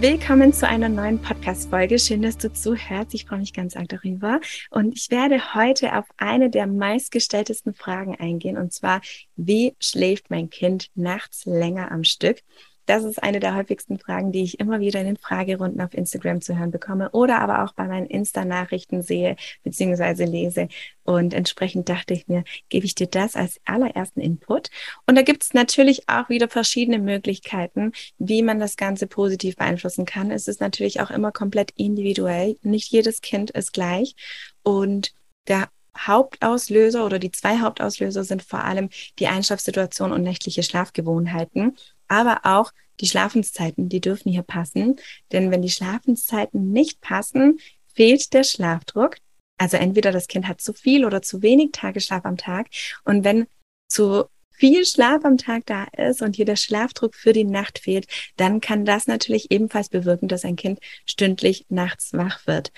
Willkommen zu einer neuen Podcast-Folge. Schön, dass du zuhörst. Ich freue mich ganz arg darüber. Und ich werde heute auf eine der meistgestelltesten Fragen eingehen. Und zwar, wie schläft mein Kind nachts länger am Stück? Das ist eine der häufigsten Fragen, die ich immer wieder in den Fragerunden auf Instagram zu hören bekomme oder aber auch bei meinen Insta-Nachrichten sehe bzw. lese. Und entsprechend dachte ich mir, gebe ich dir das als allerersten Input. Und da gibt es natürlich auch wieder verschiedene Möglichkeiten, wie man das Ganze positiv beeinflussen kann. Es ist natürlich auch immer komplett individuell. Nicht jedes Kind ist gleich. Und der Hauptauslöser oder die zwei Hauptauslöser sind vor allem die Einschlafsituation und nächtliche Schlafgewohnheiten aber auch die Schlafenszeiten, die dürfen hier passen. Denn wenn die Schlafenszeiten nicht passen, fehlt der Schlafdruck. Also entweder das Kind hat zu viel oder zu wenig Tagesschlaf am Tag. Und wenn zu viel Schlaf am Tag da ist und hier der Schlafdruck für die Nacht fehlt, dann kann das natürlich ebenfalls bewirken, dass ein Kind stündlich nachts wach wird.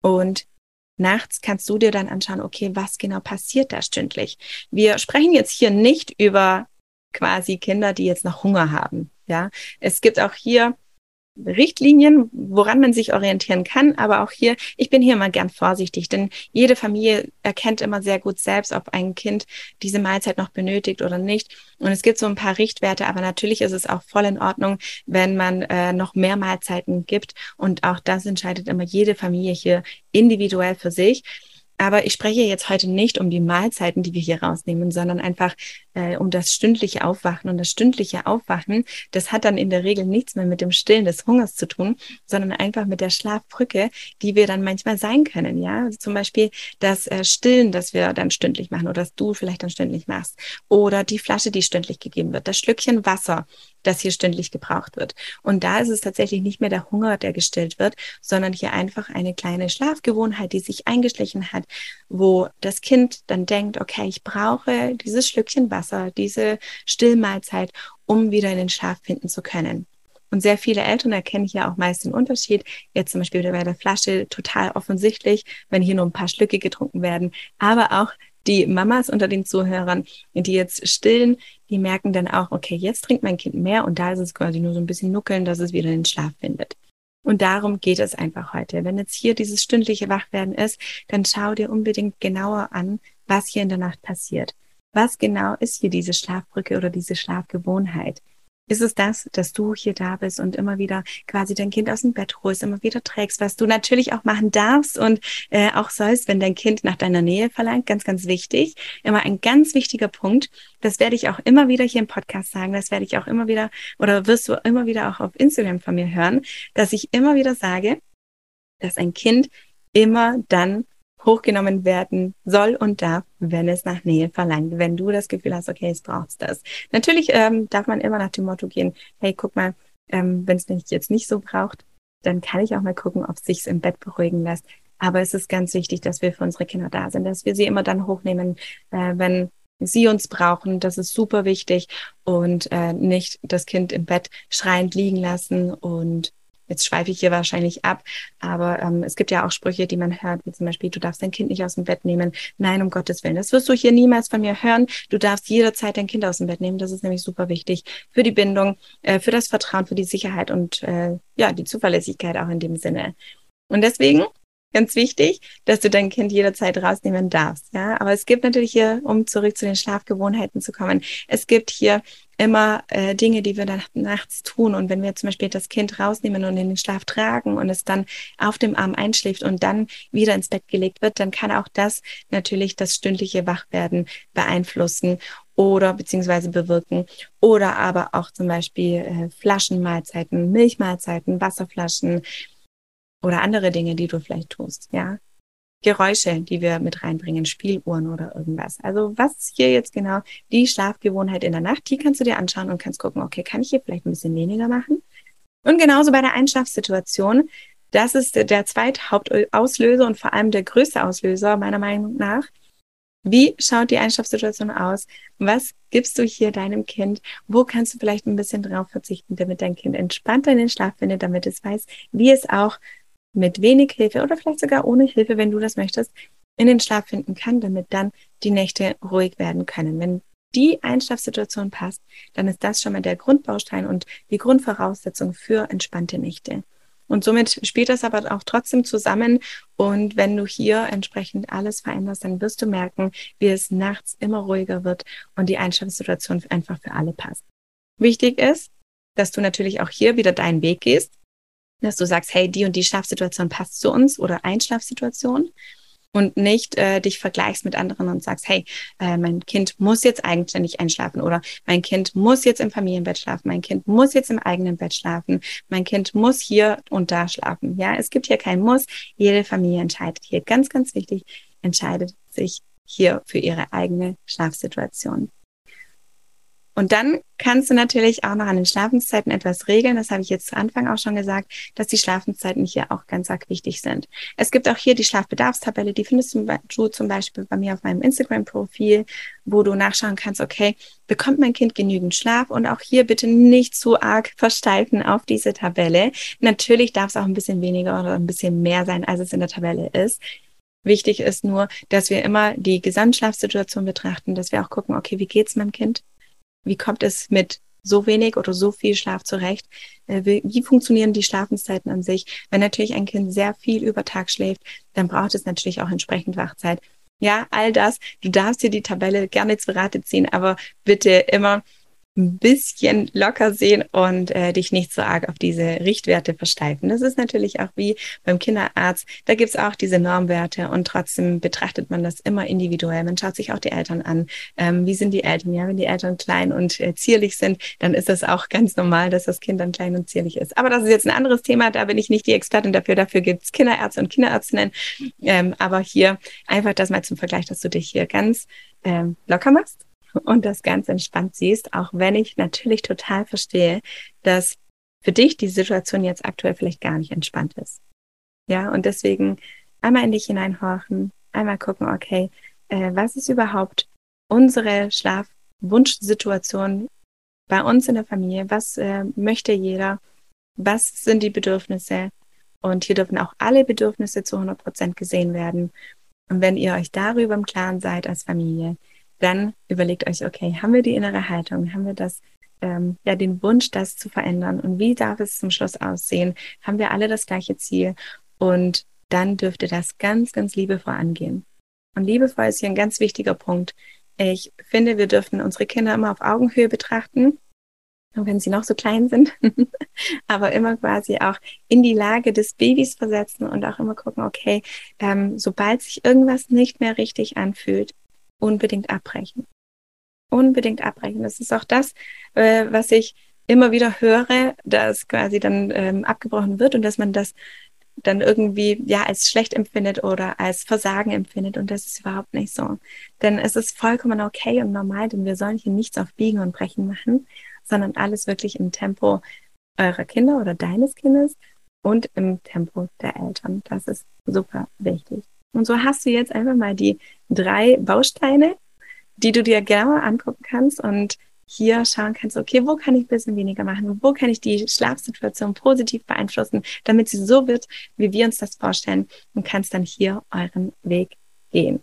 Und nachts kannst du dir dann anschauen, okay, was genau passiert da stündlich? Wir sprechen jetzt hier nicht über quasi Kinder, die jetzt noch Hunger haben. Ja, es gibt auch hier Richtlinien, woran man sich orientieren kann. Aber auch hier, ich bin hier mal gern vorsichtig, denn jede Familie erkennt immer sehr gut selbst, ob ein Kind diese Mahlzeit noch benötigt oder nicht. Und es gibt so ein paar Richtwerte, aber natürlich ist es auch voll in Ordnung, wenn man äh, noch mehr Mahlzeiten gibt. Und auch das entscheidet immer jede Familie hier individuell für sich. Aber ich spreche jetzt heute nicht um die Mahlzeiten, die wir hier rausnehmen, sondern einfach äh, um das stündliche Aufwachen. Und das stündliche Aufwachen, das hat dann in der Regel nichts mehr mit dem Stillen des Hungers zu tun, sondern einfach mit der Schlafbrücke, die wir dann manchmal sein können. Ja, also zum Beispiel das äh, Stillen, das wir dann stündlich machen oder das du vielleicht dann stündlich machst oder die Flasche, die stündlich gegeben wird, das Schlückchen Wasser, das hier stündlich gebraucht wird. Und da ist es tatsächlich nicht mehr der Hunger, der gestillt wird, sondern hier einfach eine kleine Schlafgewohnheit, die sich eingeschlichen hat, wo das Kind dann denkt, okay, ich brauche dieses Schlückchen Wasser, diese Stillmahlzeit, um wieder in den Schlaf finden zu können. Und sehr viele Eltern erkennen hier auch meist den Unterschied. Jetzt zum Beispiel bei der Flasche total offensichtlich, wenn hier nur ein paar Schlücke getrunken werden. Aber auch die Mamas unter den Zuhörern, die jetzt stillen, die merken dann auch, okay, jetzt trinkt mein Kind mehr und da ist es quasi nur so ein bisschen nuckeln, dass es wieder den Schlaf findet. Und darum geht es einfach heute. Wenn jetzt hier dieses stündliche Wachwerden ist, dann schau dir unbedingt genauer an, was hier in der Nacht passiert. Was genau ist hier diese Schlafbrücke oder diese Schlafgewohnheit? Ist es das, dass du hier da bist und immer wieder quasi dein Kind aus dem Bett holst, immer wieder trägst, was du natürlich auch machen darfst und äh, auch sollst, wenn dein Kind nach deiner Nähe verlangt. Ganz, ganz wichtig. Immer ein ganz wichtiger Punkt. Das werde ich auch immer wieder hier im Podcast sagen. Das werde ich auch immer wieder oder wirst du immer wieder auch auf Instagram von mir hören, dass ich immer wieder sage, dass ein Kind immer dann hochgenommen werden soll und darf, wenn es nach Nähe verlangt. Wenn du das Gefühl hast, okay, es brauchst das. Natürlich ähm, darf man immer nach dem Motto gehen, hey, guck mal, ähm, wenn es mich jetzt nicht so braucht, dann kann ich auch mal gucken, ob es sich im Bett beruhigen lässt. Aber es ist ganz wichtig, dass wir für unsere Kinder da sind, dass wir sie immer dann hochnehmen, äh, wenn sie uns brauchen. Das ist super wichtig und äh, nicht das Kind im Bett schreiend liegen lassen und Jetzt schweife ich hier wahrscheinlich ab, aber ähm, es gibt ja auch Sprüche, die man hört, wie zum Beispiel, du darfst dein Kind nicht aus dem Bett nehmen. Nein, um Gottes Willen. Das wirst du hier niemals von mir hören. Du darfst jederzeit dein Kind aus dem Bett nehmen. Das ist nämlich super wichtig für die Bindung, äh, für das Vertrauen, für die Sicherheit und äh, ja, die Zuverlässigkeit auch in dem Sinne. Und deswegen ganz wichtig, dass du dein Kind jederzeit rausnehmen darfst. Ja, aber es gibt natürlich hier, um zurück zu den Schlafgewohnheiten zu kommen, es gibt hier immer äh, Dinge, die wir dann nachts tun. Und wenn wir zum Beispiel das Kind rausnehmen und in den Schlaf tragen und es dann auf dem Arm einschläft und dann wieder ins Bett gelegt wird, dann kann auch das natürlich das stündliche Wachwerden beeinflussen oder beziehungsweise bewirken. Oder aber auch zum Beispiel äh, Flaschenmahlzeiten, Milchmahlzeiten, Wasserflaschen, oder andere Dinge, die du vielleicht tust, ja. Geräusche, die wir mit reinbringen, Spieluhren oder irgendwas. Also was hier jetzt genau die Schlafgewohnheit in der Nacht, die kannst du dir anschauen und kannst gucken, okay, kann ich hier vielleicht ein bisschen weniger machen? Und genauso bei der Einschlafsituation, das ist der zweite Hauptauslöser und vor allem der größte Auslöser meiner Meinung nach. Wie schaut die Einschlafsituation aus? Was gibst du hier deinem Kind? Wo kannst du vielleicht ein bisschen drauf verzichten, damit dein Kind entspannter in den Schlaf findet, damit es weiß, wie es auch mit wenig Hilfe oder vielleicht sogar ohne Hilfe, wenn du das möchtest, in den Schlaf finden kann, damit dann die Nächte ruhig werden können. Wenn die Einschlafsituation passt, dann ist das schon mal der Grundbaustein und die Grundvoraussetzung für entspannte Nächte. Und somit spielt das aber auch trotzdem zusammen. Und wenn du hier entsprechend alles veränderst, dann wirst du merken, wie es nachts immer ruhiger wird und die Einschlafsituation einfach für alle passt. Wichtig ist, dass du natürlich auch hier wieder deinen Weg gehst, dass du sagst, hey, die und die Schlafsituation passt zu uns oder Einschlafsituation und nicht äh, dich vergleichst mit anderen und sagst, hey, äh, mein Kind muss jetzt eigenständig einschlafen oder mein Kind muss jetzt im Familienbett schlafen, mein Kind muss jetzt im eigenen Bett schlafen, mein Kind muss hier und da schlafen. Ja, es gibt hier kein Muss. Jede Familie entscheidet hier ganz, ganz wichtig, entscheidet sich hier für ihre eigene Schlafsituation. Und dann kannst du natürlich auch noch an den Schlafenszeiten etwas regeln. Das habe ich jetzt zu Anfang auch schon gesagt, dass die Schlafenszeiten hier auch ganz arg wichtig sind. Es gibt auch hier die Schlafbedarfstabelle, die findest du zum Beispiel bei mir auf meinem Instagram-Profil, wo du nachschauen kannst, okay, bekommt mein Kind genügend Schlaf? Und auch hier bitte nicht zu arg versteifen auf diese Tabelle. Natürlich darf es auch ein bisschen weniger oder ein bisschen mehr sein, als es in der Tabelle ist. Wichtig ist nur, dass wir immer die Gesamtschlafsituation betrachten, dass wir auch gucken, okay, wie geht's meinem Kind? Wie kommt es mit so wenig oder so viel Schlaf zurecht? Äh, wie funktionieren die Schlafenszeiten an sich? Wenn natürlich ein Kind sehr viel über Tag schläft, dann braucht es natürlich auch entsprechend Wachzeit. Ja, all das. Du darfst dir die Tabelle gerne zu Rate ziehen, aber bitte immer bisschen locker sehen und äh, dich nicht so arg auf diese Richtwerte versteifen. Das ist natürlich auch wie beim Kinderarzt. Da gibt's auch diese Normwerte und trotzdem betrachtet man das immer individuell. Man schaut sich auch die Eltern an. Ähm, wie sind die Eltern? Ja, wenn die Eltern klein und äh, zierlich sind, dann ist das auch ganz normal, dass das Kind dann klein und zierlich ist. Aber das ist jetzt ein anderes Thema. Da bin ich nicht die Expertin dafür. Dafür gibt's Kinderärzte und Kinderärztinnen. Ähm, aber hier einfach das mal zum Vergleich, dass du dich hier ganz ähm, locker machst und das ganz entspannt siehst, auch wenn ich natürlich total verstehe, dass für dich die Situation jetzt aktuell vielleicht gar nicht entspannt ist. Ja, und deswegen einmal in dich hineinhorchen, einmal gucken, okay, äh, was ist überhaupt unsere Schlafwunschsituation bei uns in der Familie? Was äh, möchte jeder? Was sind die Bedürfnisse? Und hier dürfen auch alle Bedürfnisse zu 100 Prozent gesehen werden. Und wenn ihr euch darüber im Klaren seid als Familie, dann überlegt euch, okay, haben wir die innere Haltung, haben wir das, ähm, ja, den Wunsch, das zu verändern und wie darf es zum Schluss aussehen? Haben wir alle das gleiche Ziel? Und dann dürfte das ganz, ganz liebevoll angehen. Und liebevoll ist hier ein ganz wichtiger Punkt. Ich finde, wir dürfen unsere Kinder immer auf Augenhöhe betrachten, auch wenn sie noch so klein sind, aber immer quasi auch in die Lage des Babys versetzen und auch immer gucken, okay, ähm, sobald sich irgendwas nicht mehr richtig anfühlt, unbedingt abbrechen. Unbedingt abbrechen. Das ist auch das, äh, was ich immer wieder höre, dass quasi dann ähm, abgebrochen wird und dass man das dann irgendwie ja als schlecht empfindet oder als Versagen empfindet und das ist überhaupt nicht so. Denn es ist vollkommen okay und normal, denn wir sollen hier nichts auf Biegen und Brechen machen, sondern alles wirklich im Tempo eurer Kinder oder deines Kindes und im Tempo der Eltern. Das ist super wichtig. Und so hast du jetzt einfach mal die drei Bausteine, die du dir genauer angucken kannst und hier schauen kannst, okay, wo kann ich ein bisschen weniger machen? Wo kann ich die Schlafsituation positiv beeinflussen, damit sie so wird, wie wir uns das vorstellen und kannst dann hier euren Weg gehen.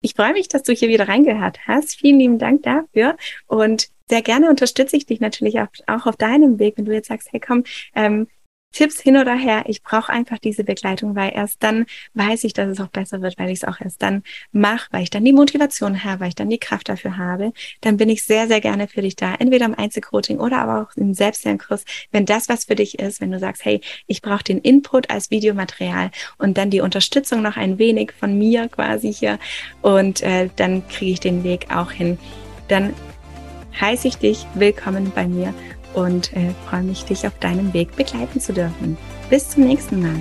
Ich freue mich, dass du hier wieder reingehört hast. Vielen lieben Dank dafür und sehr gerne unterstütze ich dich natürlich auch, auf deinem Weg, wenn du jetzt sagst, hey komm, ähm, Tipps hin oder her. Ich brauche einfach diese Begleitung, weil erst dann weiß ich, dass es auch besser wird, weil ich es auch erst dann mache, weil ich dann die Motivation habe, weil ich dann die Kraft dafür habe. Dann bin ich sehr, sehr gerne für dich da. Entweder im Einzelcoaching oder aber auch im Selbstlernkurs. Wenn das was für dich ist, wenn du sagst, hey, ich brauche den Input als Videomaterial und dann die Unterstützung noch ein wenig von mir quasi hier und äh, dann kriege ich den Weg auch hin. Dann heiße ich dich willkommen bei mir und äh, freue mich, dich auf deinem Weg begleiten zu dürfen. Bis zum nächsten Mal.